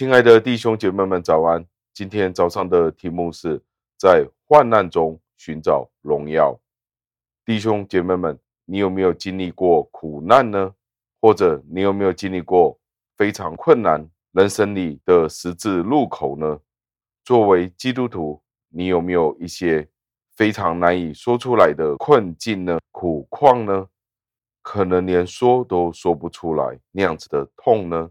亲爱的弟兄姐妹们，早安！今天早上的题目是在患难中寻找荣耀。弟兄姐妹们，你有没有经历过苦难呢？或者你有没有经历过非常困难人生里的十字路口呢？作为基督徒，你有没有一些非常难以说出来的困境呢？苦况呢？可能连说都说不出来那样子的痛呢？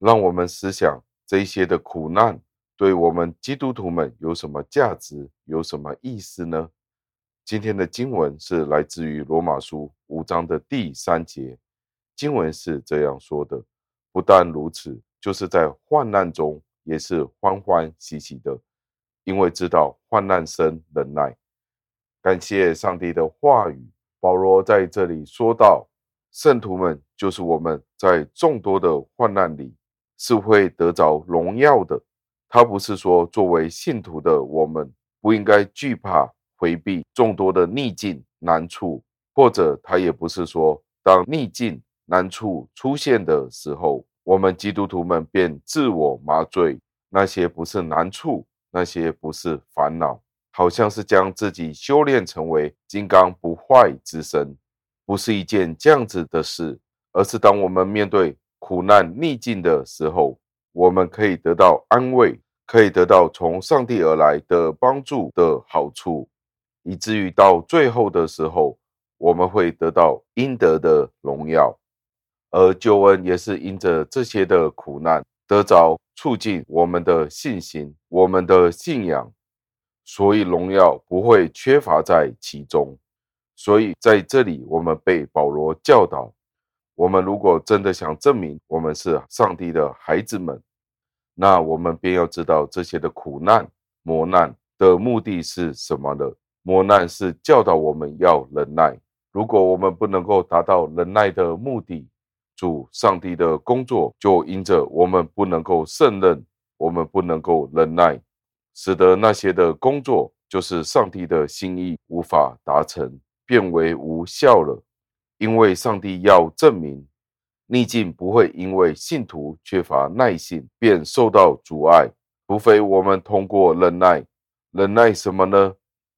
让我们思想。这些的苦难对我们基督徒们有什么价值？有什么意思呢？今天的经文是来自于罗马书五章的第三节，经文是这样说的：不但如此，就是在患难中也是欢欢喜喜的，因为知道患难生忍耐。感谢上帝的话语。保罗在这里说到，圣徒们就是我们在众多的患难里。是会得着荣耀的。他不是说作为信徒的我们不应该惧怕、回避众多的逆境难处，或者他也不是说当逆境难处出现的时候，我们基督徒们便自我麻醉。那些不是难处，那些不是烦恼，好像是将自己修炼成为金刚不坏之身，不是一件这样子的事，而是当我们面对。苦难逆境的时候，我们可以得到安慰，可以得到从上帝而来的帮助的好处，以至于到最后的时候，我们会得到应得的荣耀。而救恩也是因着这些的苦难得着促进我们的信心、我们的信仰，所以荣耀不会缺乏在其中。所以在这里，我们被保罗教导。我们如果真的想证明我们是上帝的孩子们，那我们便要知道这些的苦难、磨难的目的是什么了。磨难是教导我们要忍耐。如果我们不能够达到忍耐的目的，主上帝的工作就因着我们不能够胜任，我们不能够忍耐，使得那些的工作就是上帝的心意无法达成，变为无效了。因为上帝要证明，逆境不会因为信徒缺乏耐性便受到阻碍，除非我们通过忍耐。忍耐什么呢？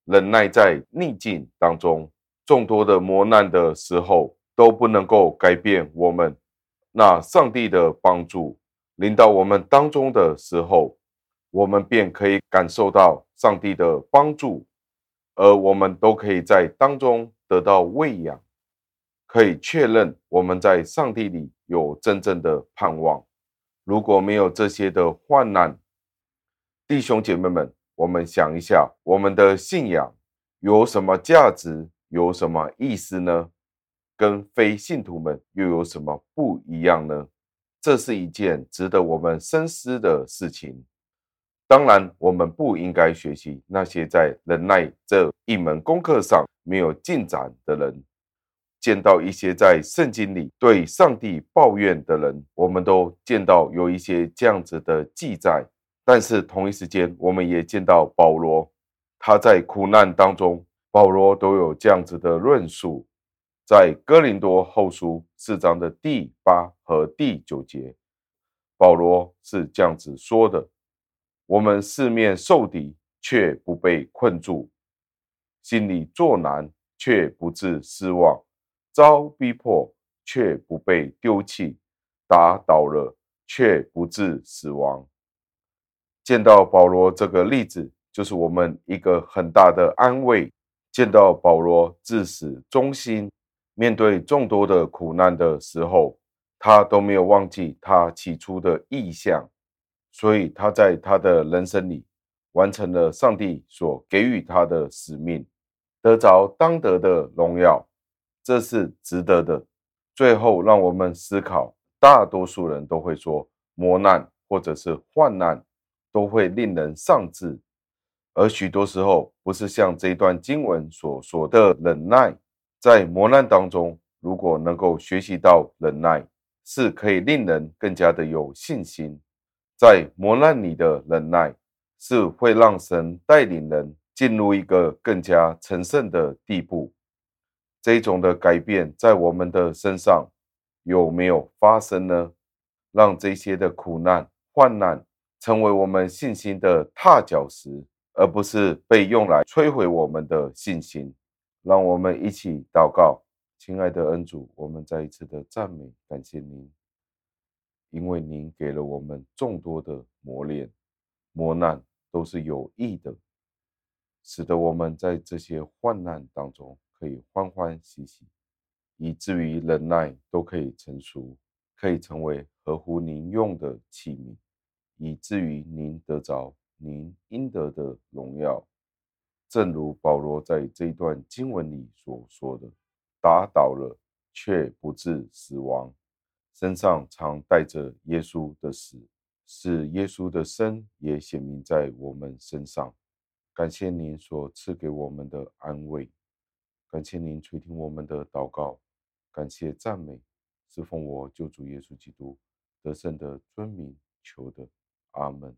忍耐在逆境当中，众多的磨难的时候都不能够改变我们。那上帝的帮助临到我们当中的时候，我们便可以感受到上帝的帮助，而我们都可以在当中得到喂养。可以确认我们在上帝里有真正的盼望。如果没有这些的患难，弟兄姐妹们，我们想一下，我们的信仰有什么价值，有什么意思呢？跟非信徒们又有什么不一样呢？这是一件值得我们深思的事情。当然，我们不应该学习那些在忍耐这一门功课上没有进展的人。见到一些在圣经里对上帝抱怨的人，我们都见到有一些这样子的记载。但是同一时间，我们也见到保罗，他在苦难当中，保罗都有这样子的论述。在哥林多后书四章的第八和第九节，保罗是这样子说的：“我们四面受敌，却不被困住；心里作难，却不致失望。”遭逼迫却不被丢弃，打倒了却不致死亡。见到保罗这个例子，就是我们一个很大的安慰。见到保罗至死忠心，面对众多的苦难的时候，他都没有忘记他起初的意向，所以他在他的人生里完成了上帝所给予他的使命，得着当得的荣耀。这是值得的。最后，让我们思考：大多数人都会说，磨难或者是患难都会令人丧志，而许多时候不是像这段经文所说的忍耐。在磨难当中，如果能够学习到忍耐，是可以令人更加的有信心。在磨难里的忍耐，是会让神带领人进入一个更加成圣的地步。这种的改变在我们的身上有没有发生呢？让这些的苦难患难成为我们信心的踏脚石，而不是被用来摧毁我们的信心。让我们一起祷告，亲爱的恩主，我们再一次的赞美感谢您，因为您给了我们众多的磨练、磨难，都是有益的，使得我们在这些患难当中可以欢欢喜喜，以至于忍耐都可以成熟，可以成为合乎您用的器皿，以至于您得着您应得的荣耀。正如保罗在这一段经文里所说的：“打倒了，却不致死亡；身上常带着耶稣的死，使耶稣的生也显明在我们身上。”感谢您所赐给我们的安慰，感谢您垂听我们的祷告，感谢赞美，是奉我救主耶稣基督得胜的尊名求的，阿门。